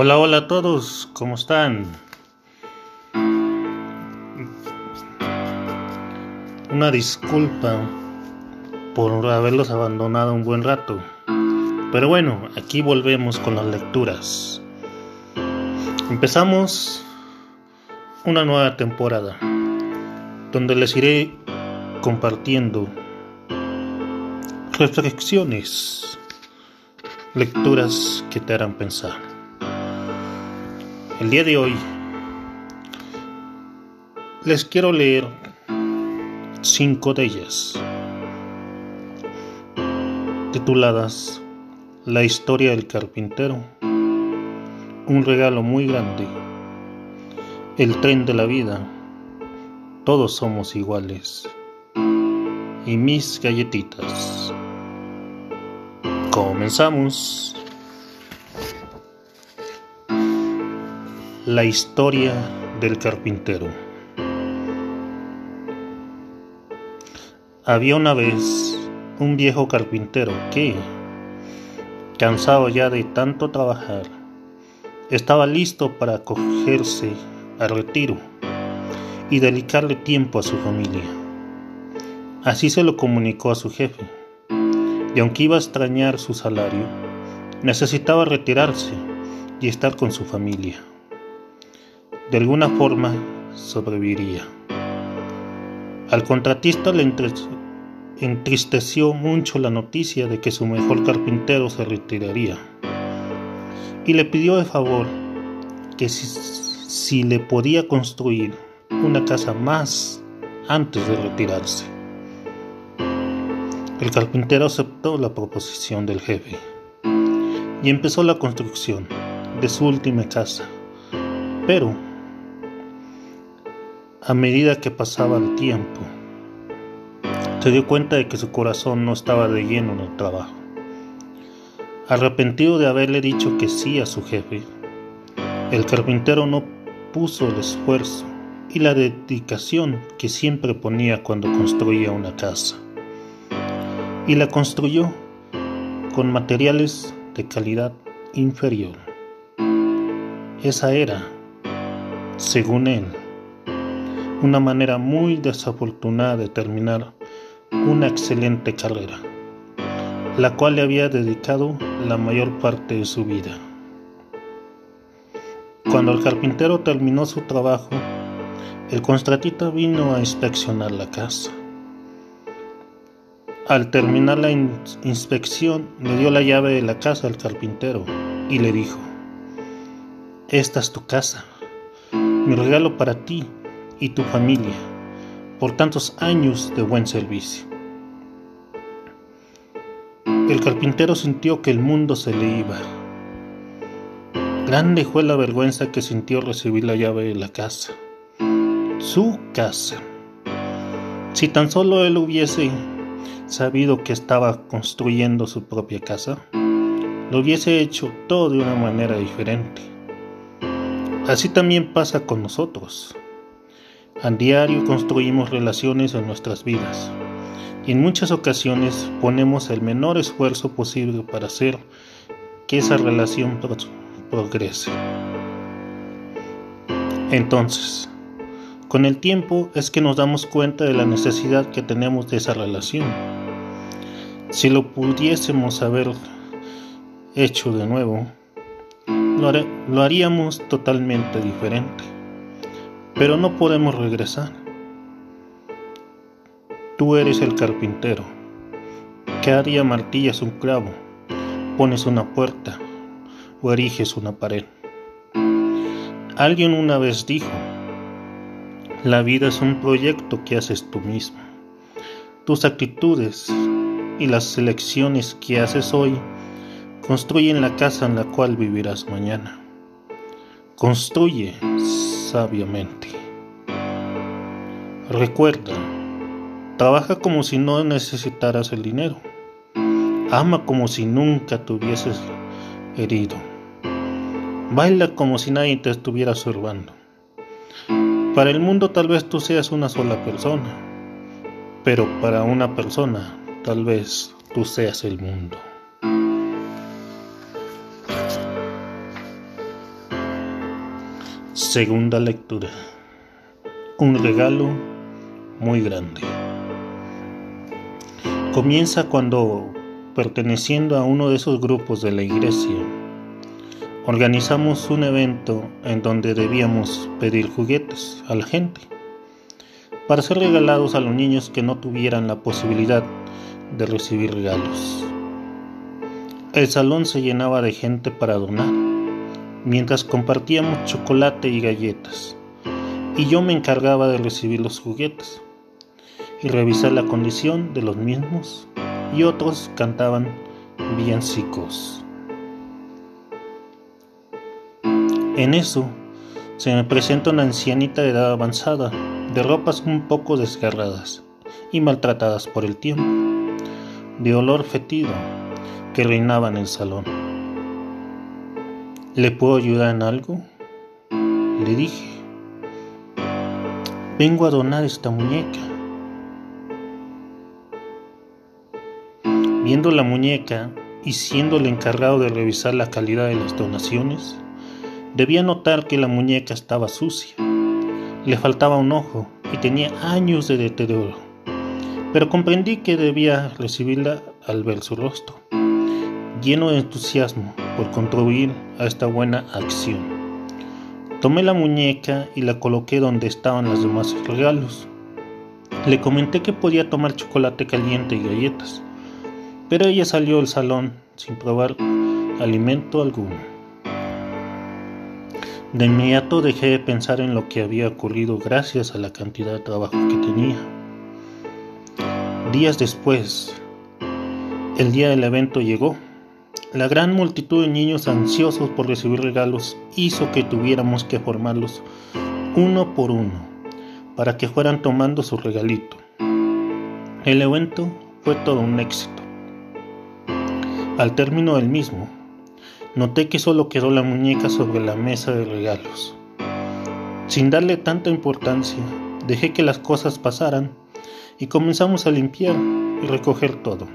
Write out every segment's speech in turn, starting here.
Hola, hola a todos, ¿cómo están? Una disculpa por haberlos abandonado un buen rato. Pero bueno, aquí volvemos con las lecturas. Empezamos una nueva temporada donde les iré compartiendo reflexiones, lecturas que te harán pensar. El día de hoy les quiero leer cinco de ellas, tituladas La historia del carpintero, un regalo muy grande, el tren de la vida, todos somos iguales, y mis galletitas. Comenzamos. La historia del carpintero. Había una vez un viejo carpintero que, cansado ya de tanto trabajar, estaba listo para acogerse al retiro y dedicarle tiempo a su familia. Así se lo comunicó a su jefe, y aunque iba a extrañar su salario, necesitaba retirarse y estar con su familia de alguna forma sobreviviría. Al contratista le entristeció mucho la noticia de que su mejor carpintero se retiraría y le pidió de favor que si, si le podía construir una casa más antes de retirarse. El carpintero aceptó la proposición del jefe y empezó la construcción de su última casa, pero a medida que pasaba el tiempo, se dio cuenta de que su corazón no estaba de lleno en el trabajo. Arrepentido de haberle dicho que sí a su jefe, el carpintero no puso el esfuerzo y la dedicación que siempre ponía cuando construía una casa. Y la construyó con materiales de calidad inferior. Esa era, según él, una manera muy desafortunada de terminar una excelente carrera, la cual le había dedicado la mayor parte de su vida. Cuando el carpintero terminó su trabajo, el contratista vino a inspeccionar la casa. Al terminar la inspección, le dio la llave de la casa al carpintero y le dijo, Esta es tu casa, mi regalo para ti y tu familia por tantos años de buen servicio. El carpintero sintió que el mundo se le iba. Grande fue la vergüenza que sintió recibir la llave de la casa. Su casa. Si tan solo él hubiese sabido que estaba construyendo su propia casa, lo hubiese hecho todo de una manera diferente. Así también pasa con nosotros. A diario construimos relaciones en nuestras vidas y en muchas ocasiones ponemos el menor esfuerzo posible para hacer que esa relación progrese. Entonces, con el tiempo es que nos damos cuenta de la necesidad que tenemos de esa relación. Si lo pudiésemos haber hecho de nuevo, lo, haríamos totalmente diferente pero no podemos regresar. Tú eres el carpintero. Cada día martillas un clavo, pones una puerta o eriges una pared. Alguien una vez dijo, la vida es un proyecto que haces tú mismo. Tus actitudes y las elecciones que haces hoy construyen la casa en la cual vivirás mañana. Construye sabiamente. Recuerda, trabaja como si no necesitaras el dinero. Ama como si nunca te hubieses herido. Baila como si nadie te estuviera observando. Para el mundo tal vez tú seas una sola persona, pero para una persona tal vez tú seas el mundo. Segunda lectura. Un regalo muy grande. Comienza cuando, perteneciendo a uno de esos grupos de la iglesia, organizamos un evento en donde debíamos pedir juguetes a la gente para ser regalados a los niños que no tuvieran la posibilidad de recibir regalos. El salón se llenaba de gente para donar mientras compartíamos chocolate y galletas, y yo me encargaba de recibir los juguetes y revisar la condición de los mismos, y otros cantaban villancicos. En eso se me presenta una ancianita de edad avanzada, de ropas un poco desgarradas y maltratadas por el tiempo, de olor fetido que reinaba en el salón. ¿Le puedo ayudar en algo? Le dije. Vengo a donar esta muñeca. Viendo la muñeca y siendo el encargado de revisar la calidad de las donaciones, debía notar que la muñeca estaba sucia. Le faltaba un ojo y tenía años de deterioro. Pero comprendí que debía recibirla al ver su rostro, lleno de entusiasmo por contribuir a esta buena acción. Tomé la muñeca y la coloqué donde estaban los demás regalos. Le comenté que podía tomar chocolate caliente y galletas, pero ella salió del salón sin probar alimento alguno. De inmediato dejé de pensar en lo que había ocurrido gracias a la cantidad de trabajo que tenía. Días después, el día del evento llegó. La gran multitud de niños ansiosos por recibir regalos hizo que tuviéramos que formarlos uno por uno para que fueran tomando su regalito. El evento fue todo un éxito. Al término del mismo, noté que solo quedó la muñeca sobre la mesa de regalos. Sin darle tanta importancia, dejé que las cosas pasaran y comenzamos a limpiar y recoger todo.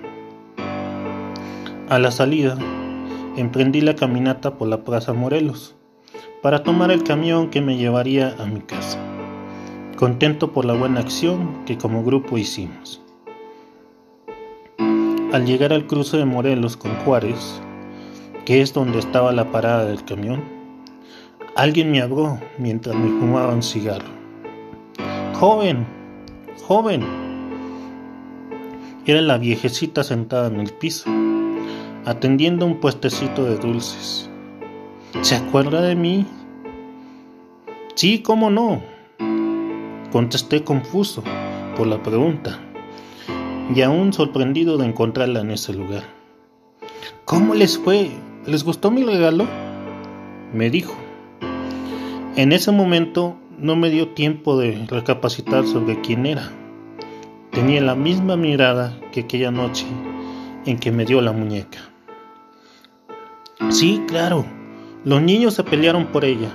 A la salida, emprendí la caminata por la Plaza Morelos para tomar el camión que me llevaría a mi casa, contento por la buena acción que como grupo hicimos. Al llegar al cruce de Morelos con Juárez, que es donde estaba la parada del camión, alguien me habló mientras me fumaba un cigarro. Joven, joven. Era la viejecita sentada en el piso atendiendo un puestecito de dulces. ¿Se acuerda de mí? Sí, cómo no. Contesté confuso por la pregunta y aún sorprendido de encontrarla en ese lugar. ¿Cómo les fue? ¿Les gustó mi regalo? Me dijo. En ese momento no me dio tiempo de recapacitar sobre quién era. Tenía la misma mirada que aquella noche en que me dio la muñeca. Sí, claro. Los niños se pelearon por ella,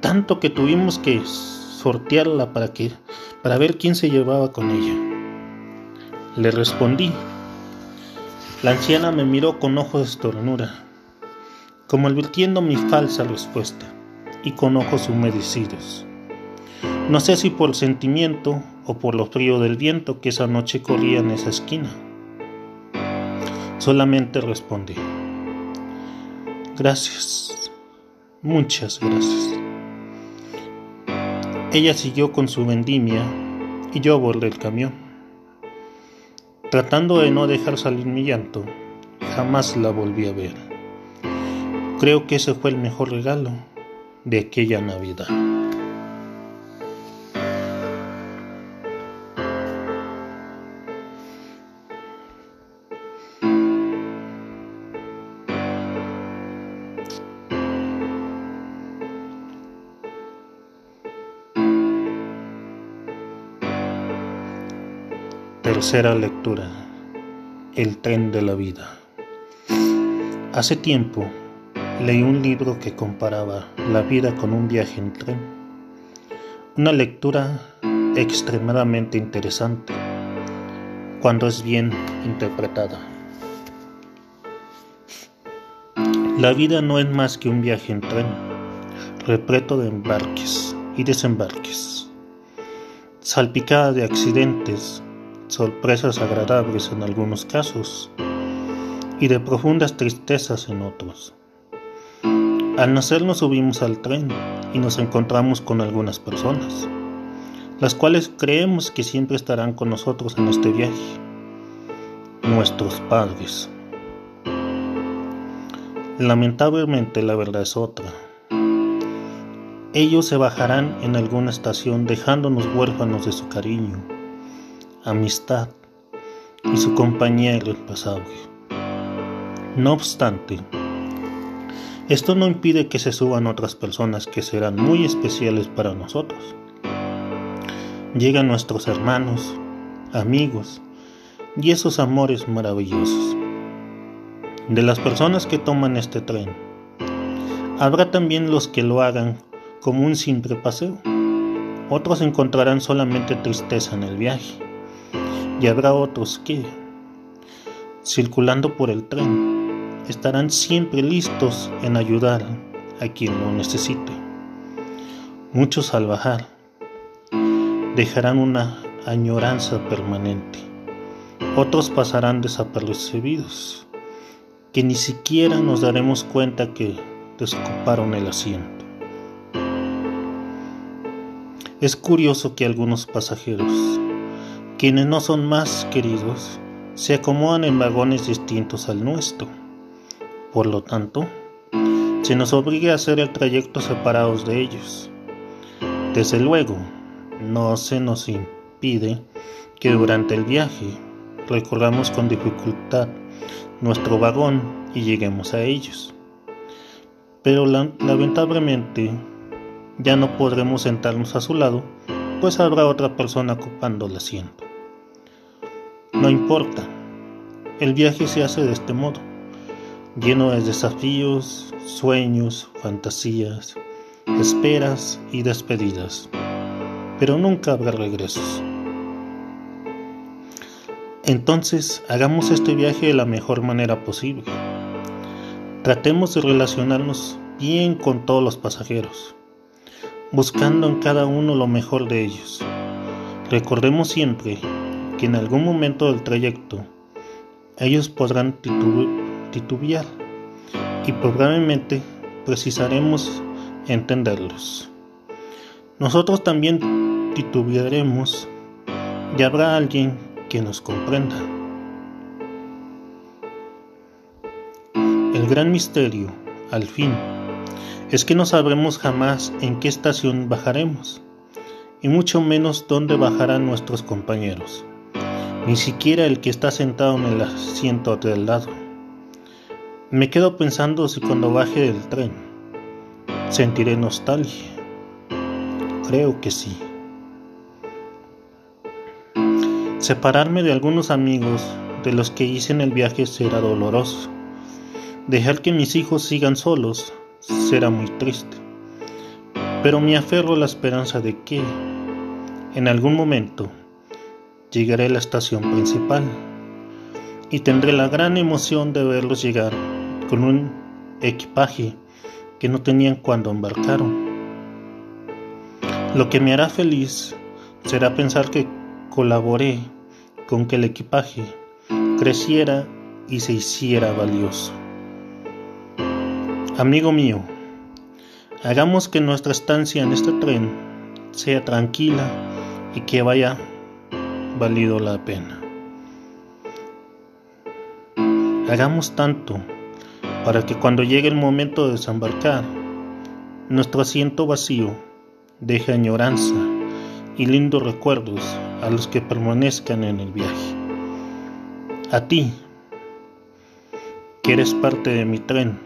tanto que tuvimos que sortearla para que para ver quién se llevaba con ella. Le respondí. La anciana me miró con ojos de ternura, como advirtiendo mi falsa respuesta, y con ojos humedecidos. No sé si por sentimiento o por lo frío del viento que esa noche corría en esa esquina. Solamente respondí. Gracias. Muchas gracias. Ella siguió con su vendimia y yo abordé el camión. Tratando de no dejar salir mi llanto, jamás la volví a ver. Creo que ese fue el mejor regalo de aquella Navidad. Tercera lectura. El tren de la vida. Hace tiempo leí un libro que comparaba la vida con un viaje en tren. Una lectura extremadamente interesante cuando es bien interpretada. La vida no es más que un viaje en tren. repleto de embarques y desembarques, salpicada de accidentes, sorpresas agradables en algunos casos y de profundas tristezas en otros. Al nacer nos subimos al tren y nos encontramos con algunas personas, las cuales creemos que siempre estarán con nosotros en este viaje, nuestros padres. Lamentablemente la verdad es otra. Ellos se bajarán en alguna estación dejándonos huérfanos de su cariño, amistad y su compañía irreemplazable. No obstante, esto no impide que se suban otras personas que serán muy especiales para nosotros. Llegan nuestros hermanos, amigos y esos amores maravillosos. De las personas que toman este tren, habrá también los que lo hagan como un simple paseo. Otros encontrarán solamente tristeza en el viaje. Y habrá otros que, circulando por el tren, estarán siempre listos en ayudar a quien lo necesite. Muchos al bajar dejarán una añoranza permanente. Otros pasarán desapercibidos, que ni siquiera nos daremos cuenta que desocuparon el asiento. Es curioso que algunos pasajeros, quienes no son más queridos, se acomodan en vagones distintos al nuestro por lo tanto, se nos obliga a hacer el trayecto separados de ellos. Desde luego, no se nos impide que durante el viaje recorramos con dificultad nuestro vagón y lleguemos a ellos. Pero lamentablemente ya no podremos sentarnos a su lado, pues habrá otra persona ocupando el asiento. No importa, el viaje se hace de este modo lleno de desafíos, sueños, fantasías, esperas y despedidas, pero nunca habrá regresos. Entonces, hagamos este viaje de la mejor manera posible. Tratemos de relacionarnos bien con todos los pasajeros, buscando en cada uno lo mejor de ellos. Recordemos siempre que en algún momento del trayecto ellos podrán titubear y probablemente precisaremos entenderlos. Nosotros también titubearemos y habrá alguien que nos comprenda. El gran misterio, al fin, es que no sabremos jamás en qué estación bajaremos, y mucho menos dónde bajarán nuestros compañeros, ni siquiera el que está sentado en el asiento del lado. Me quedo pensando si cuando baje del tren sentiré nostalgia. Creo que sí. Separarme de algunos amigos de los que hice en el viaje será doloroso. Dejar que mis hijos sigan solos será muy triste. Pero me aferro a la esperanza de que, en algún momento, llegaré a la estación principal y tendré la gran emoción de verlos llegar con un equipaje que no tenían cuando embarcaron. Lo que me hará feliz será pensar que colaboré con que el equipaje creciera y se hiciera valioso. Amigo mío, hagamos que nuestra estancia en este tren sea tranquila y que vaya valido la pena. Hagamos tanto para que cuando llegue el momento de desembarcar, nuestro asiento vacío deje añoranza y lindos recuerdos a los que permanezcan en el viaje. A ti, que eres parte de mi tren,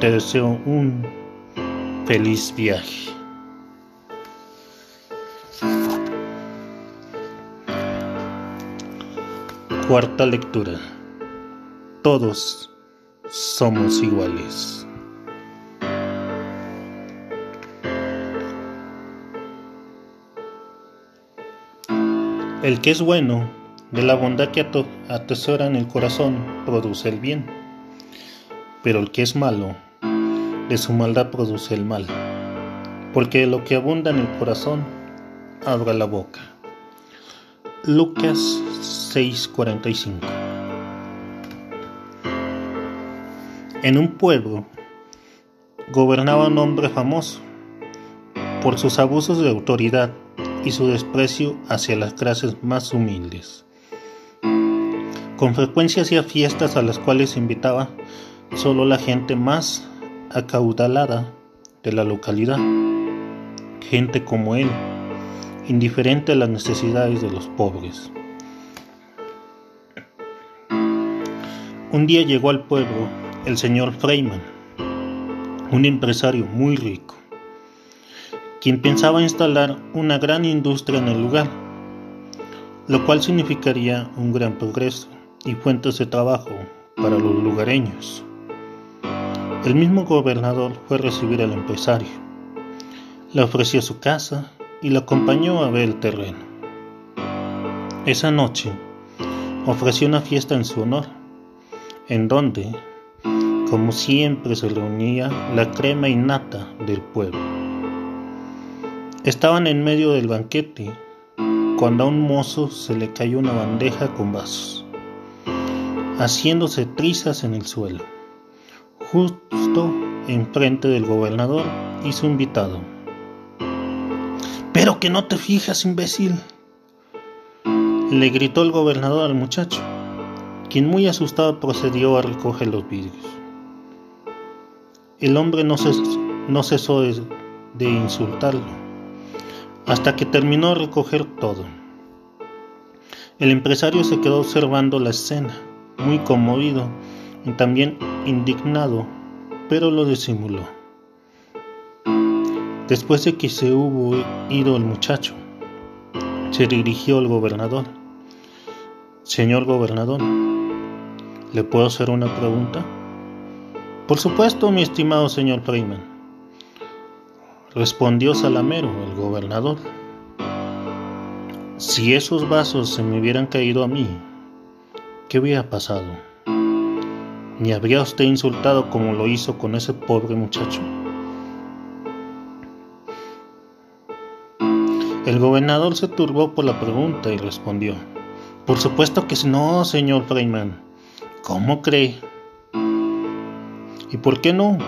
te deseo un feliz viaje. Cuarta lectura. Todos somos iguales. El que es bueno, de la bondad que atesora en el corazón, produce el bien. Pero el que es malo, de su maldad produce el mal, porque lo que abunda en el corazón abra la boca. Lucas 6:45 En un pueblo gobernaba un hombre famoso por sus abusos de autoridad y su desprecio hacia las clases más humildes. Con frecuencia hacía fiestas a las cuales invitaba solo la gente más acaudalada de la localidad, gente como él, indiferente a las necesidades de los pobres. Un día llegó al pueblo el señor Freiman, un empresario muy rico, quien pensaba instalar una gran industria en el lugar, lo cual significaría un gran progreso y fuentes de trabajo para los lugareños. El mismo gobernador fue a recibir al empresario, le ofreció su casa y lo acompañó a ver el terreno. Esa noche ofreció una fiesta en su honor, en donde, como siempre, se reunía la crema innata del pueblo. Estaban en medio del banquete cuando a un mozo se le cayó una bandeja con vasos, haciéndose trizas en el suelo, justo enfrente del gobernador y su invitado. Pero que no te fijas, imbécil, le gritó el gobernador al muchacho, quien muy asustado procedió a recoger los vidrios. El hombre no, cesó de, de insultarlo hasta que terminó de recoger todo. El empresario se quedó observando la escena, muy conmovido y también indignado, pero lo disimuló. Después de que se hubo ido el muchacho, se dirigió al gobernador. Señor gobernador, ¿le puedo hacer una pregunta? Por supuesto, mi estimado señor Freeman, respondió Salamero, el gobernador. Si esos vasos se me hubieran caído a mí, ¿qué hubiera pasado? ¿Me habría usted insultado como lo hizo con ese pobre muchacho? El gobernador se turbó por la pregunta y respondió, Por supuesto que no, señor Freeman. ¿Cómo cree? ¿Y por qué no?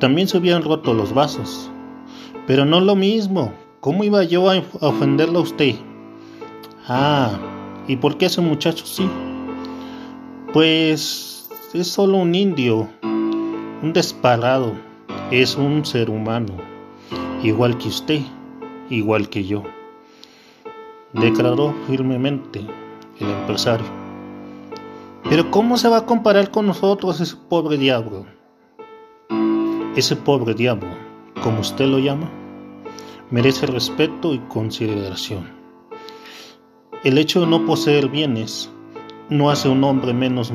También se habían roto los vasos. Pero no lo mismo. ¿Cómo iba yo a ofenderlo a usted? Ah, ¿y por qué ese muchacho sí? Pues es solo un indio, un desparado. Es un ser humano, igual que usted igual que yo, declaró firmemente el empresario. Pero ¿cómo se va a comparar con nosotros ese pobre diablo? Ese pobre diablo, como usted lo llama, merece respeto y consideración. El hecho de no poseer bienes no hace un hombre menos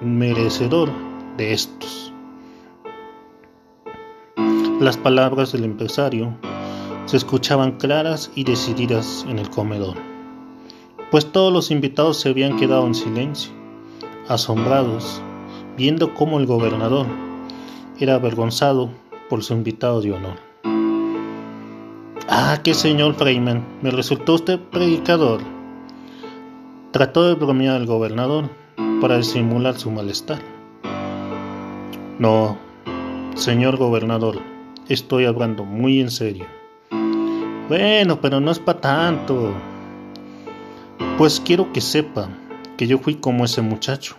merecedor de estos. Las palabras del empresario se escuchaban claras y decididas en el comedor, pues todos los invitados se habían quedado en silencio, asombrados, viendo cómo el gobernador era avergonzado por su invitado de honor. Ah, qué señor Freeman, me resultó usted predicador. Trató de bromear el gobernador para disimular su malestar. No, señor gobernador, estoy hablando muy en serio. Bueno, pero no es para tanto. Pues quiero que sepa que yo fui como ese muchacho.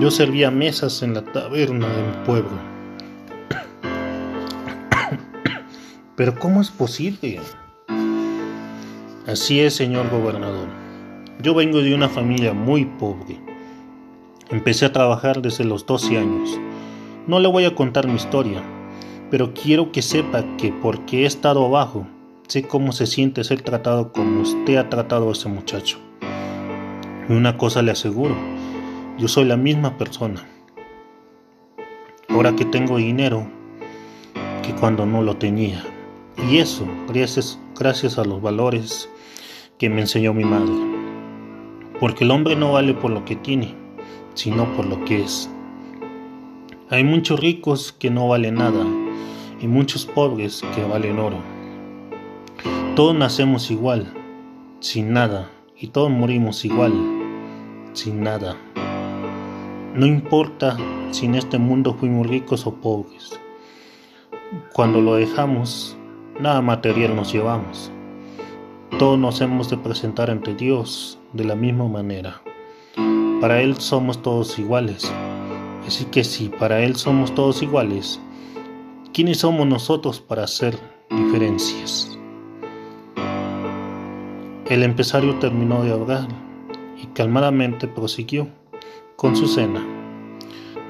Yo servía mesas en la taberna de mi pueblo. Pero ¿cómo es posible? Así es, señor gobernador. Yo vengo de una familia muy pobre. Empecé a trabajar desde los 12 años. No le voy a contar mi historia, pero quiero que sepa que porque he estado abajo, Sé cómo se siente ser tratado como usted ha tratado a ese muchacho. Y una cosa le aseguro, yo soy la misma persona. Ahora que tengo dinero que cuando no lo tenía. Y eso gracias, gracias a los valores que me enseñó mi madre. Porque el hombre no vale por lo que tiene, sino por lo que es. Hay muchos ricos que no valen nada y muchos pobres que valen oro. Todos nacemos igual, sin nada, y todos morimos igual, sin nada. No importa si en este mundo fuimos ricos o pobres. Cuando lo dejamos, nada material nos llevamos. Todos nos hemos de presentar ante Dios de la misma manera. Para Él somos todos iguales. Así que si para Él somos todos iguales, ¿quiénes somos nosotros para hacer diferencias? El empresario terminó de hablar calmadamente prosiguió con su cena,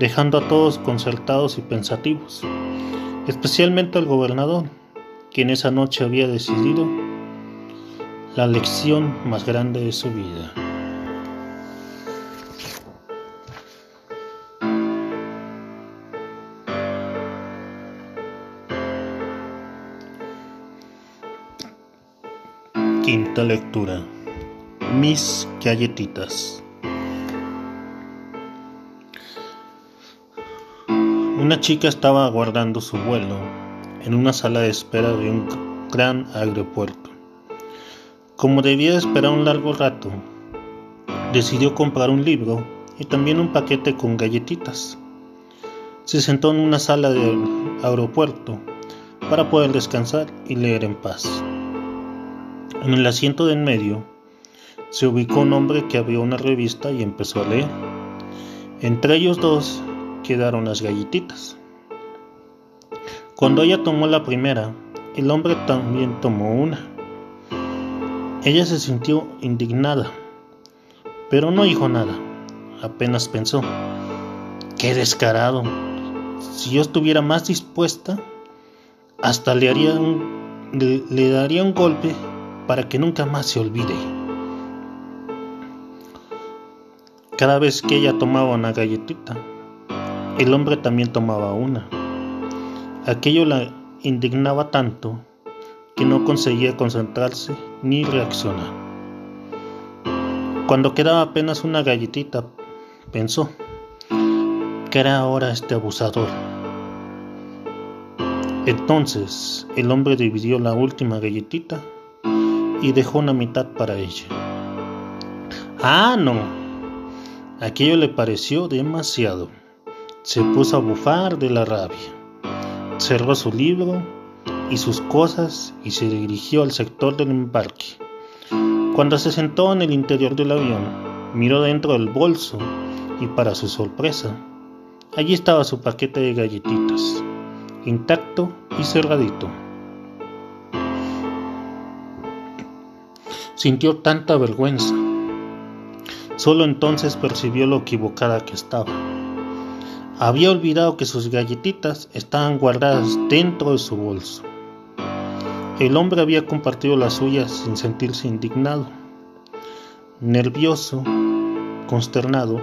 dejando a todos concertados y pensativos, especialmente al gobernador, quien esa noche había decidido la lección más grande de su vida. Quinta lectura. Mis galletitas. Una chica estaba aguardando su vuelo en una sala de espera de un gran aeropuerto. Como debía esperar un largo rato, decidió comprar un libro y también un paquete con galletitas. Se sentó en una sala del aeropuerto para poder descansar y leer en paz. En el asiento de en medio se ubicó un hombre que abrió una revista y empezó a leer. Entre ellos dos quedaron las galletitas. Cuando ella tomó la primera, el hombre también tomó una. Ella se sintió indignada, pero no dijo nada. Apenas pensó, qué descarado. Si yo estuviera más dispuesta, hasta le, haría le, daría un golpe para que nunca más se olvide. Cada vez que ella tomaba una galletita, el hombre también tomaba una. Aquello la indignaba tanto que no conseguía concentrarse ni reaccionar. Cuando quedaba apenas una galletita, pensó, ¿qué era ahora este abusador? Entonces el hombre dividió la última galletita y dejó una mitad para ella. Ah, no. Aquello le pareció demasiado. Se puso a bufar de la rabia. Cerró su libro y sus cosas y se dirigió al sector del embarque. Cuando se sentó en el interior del avión, miró dentro del bolso y para su sorpresa, allí estaba su paquete de galletitas, intacto y cerradito. Sintió tanta vergüenza. Solo entonces percibió lo equivocada que estaba. Había olvidado que sus galletitas estaban guardadas dentro de su bolso. El hombre había compartido las suyas sin sentirse indignado, nervioso, consternado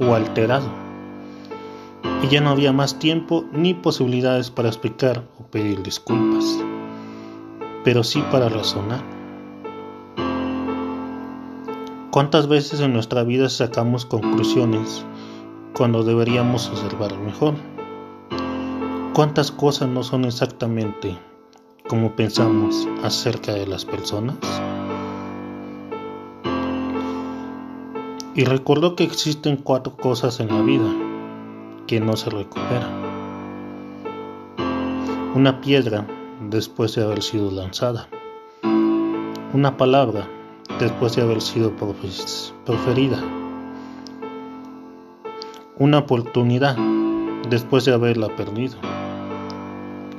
o alterado. Y ya no había más tiempo ni posibilidades para explicar o pedir disculpas, pero sí para razonar. ¿Cuántas veces en nuestra vida sacamos conclusiones cuando deberíamos observar mejor? ¿Cuántas cosas no son exactamente como pensamos acerca de las personas? Y recordó que existen cuatro cosas en la vida que no se recuperan. Una piedra después de haber sido lanzada. Una palabra después de haber sido proferida. Una oportunidad después de haberla perdido.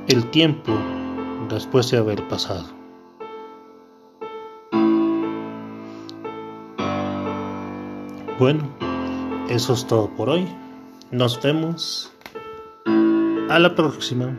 El tiempo después de haber pasado. Bueno, eso es todo por hoy. Nos vemos a la próxima.